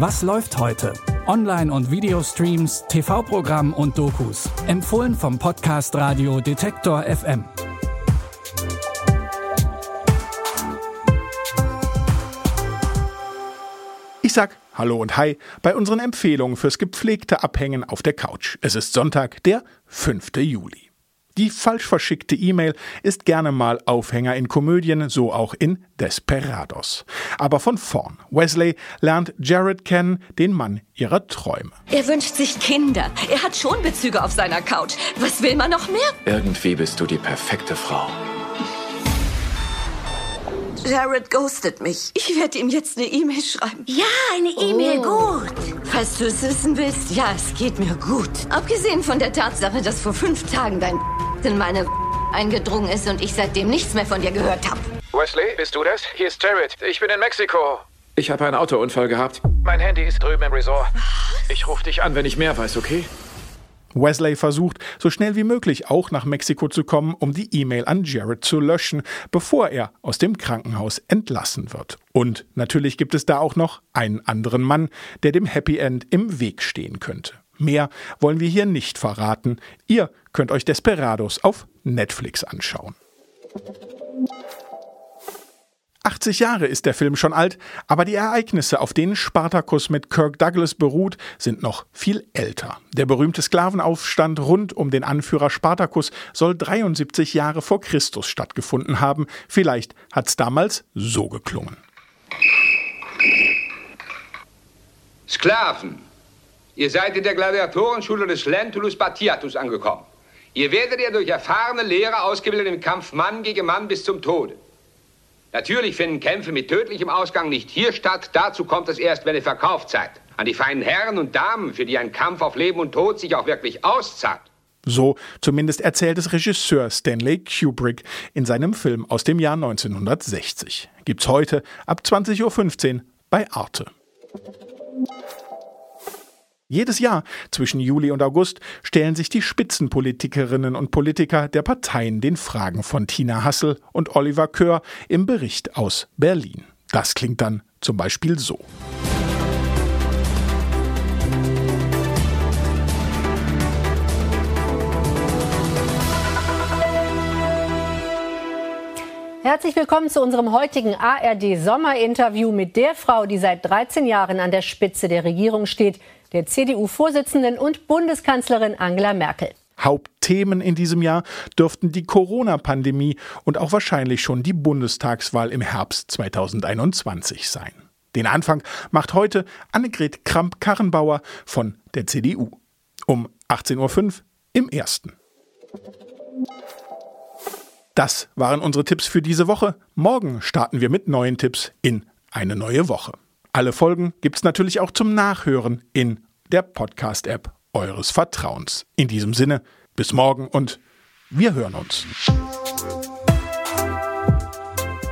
Was läuft heute? Online- und Videostreams, TV-Programm und Dokus. Empfohlen vom Podcast Radio Detektor FM. Ich sag Hallo und Hi bei unseren Empfehlungen fürs gepflegte Abhängen auf der Couch. Es ist Sonntag, der 5. Juli. Die falsch verschickte E-Mail ist gerne mal Aufhänger in Komödien, so auch in Desperados. Aber von vorn. Wesley lernt Jared kennen, den Mann ihrer Träume. Er wünscht sich Kinder. Er hat schon Bezüge auf seiner Couch. Was will man noch mehr? Irgendwie bist du die perfekte Frau. Jared ghostet mich. Ich werde ihm jetzt eine E-Mail schreiben. Ja, eine E-Mail, oh. gut. Falls du es wissen willst, ja, es geht mir gut. Abgesehen von der Tatsache, dass vor fünf Tagen dein in meine eingedrungen ist und ich seitdem nichts mehr von dir gehört habe. Wesley, bist du das? Hier ist Jared. Ich bin in Mexiko. Ich habe einen Autounfall gehabt. Mein Handy ist drüben im Resort. Ich rufe dich an, wenn ich mehr weiß, okay? Wesley versucht, so schnell wie möglich auch nach Mexiko zu kommen, um die E-Mail an Jared zu löschen, bevor er aus dem Krankenhaus entlassen wird. Und natürlich gibt es da auch noch einen anderen Mann, der dem Happy End im Weg stehen könnte. Mehr wollen wir hier nicht verraten. Ihr könnt euch Desperados auf Netflix anschauen. 80 Jahre ist der Film schon alt, aber die Ereignisse, auf denen Spartacus mit Kirk Douglas beruht, sind noch viel älter. Der berühmte Sklavenaufstand rund um den Anführer Spartacus soll 73 Jahre vor Christus stattgefunden haben. Vielleicht hat es damals so geklungen. Sklaven, Ihr seid in der Gladiatorenschule des Lentulus Batiatus angekommen. Ihr werdet ja durch erfahrene Lehrer ausgebildet im Kampf Mann gegen Mann bis zum Tode. Natürlich finden Kämpfe mit tödlichem Ausgang nicht hier statt. Dazu kommt es erst, wenn ihr verkauft seid. An die feinen Herren und Damen, für die ein Kampf auf Leben und Tod sich auch wirklich auszahlt. So zumindest erzählt es Regisseur Stanley Kubrick in seinem Film aus dem Jahr 1960. Gibt's heute ab 20.15 Uhr bei Arte. Jedes Jahr zwischen Juli und August stellen sich die Spitzenpolitikerinnen und Politiker der Parteien den Fragen von Tina Hassel und Oliver Kör im Bericht aus Berlin. Das klingt dann zum Beispiel so. Herzlich willkommen zu unserem heutigen ARD-Sommerinterview mit der Frau, die seit 13 Jahren an der Spitze der Regierung steht, der CDU-Vorsitzenden und Bundeskanzlerin Angela Merkel. Hauptthemen in diesem Jahr dürften die Corona-Pandemie und auch wahrscheinlich schon die Bundestagswahl im Herbst 2021 sein. Den Anfang macht heute Annegret Kramp-Karrenbauer von der CDU. Um 18.05 Uhr im ersten. Das waren unsere Tipps für diese Woche. Morgen starten wir mit neuen Tipps in eine neue Woche. Alle Folgen gibt es natürlich auch zum Nachhören in der Podcast-App eures Vertrauens. In diesem Sinne, bis morgen und wir hören uns.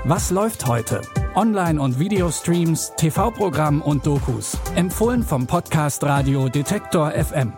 Was läuft heute? Online- und Videostreams, TV-Programm und Dokus. Empfohlen vom Podcast Radio Detektor FM.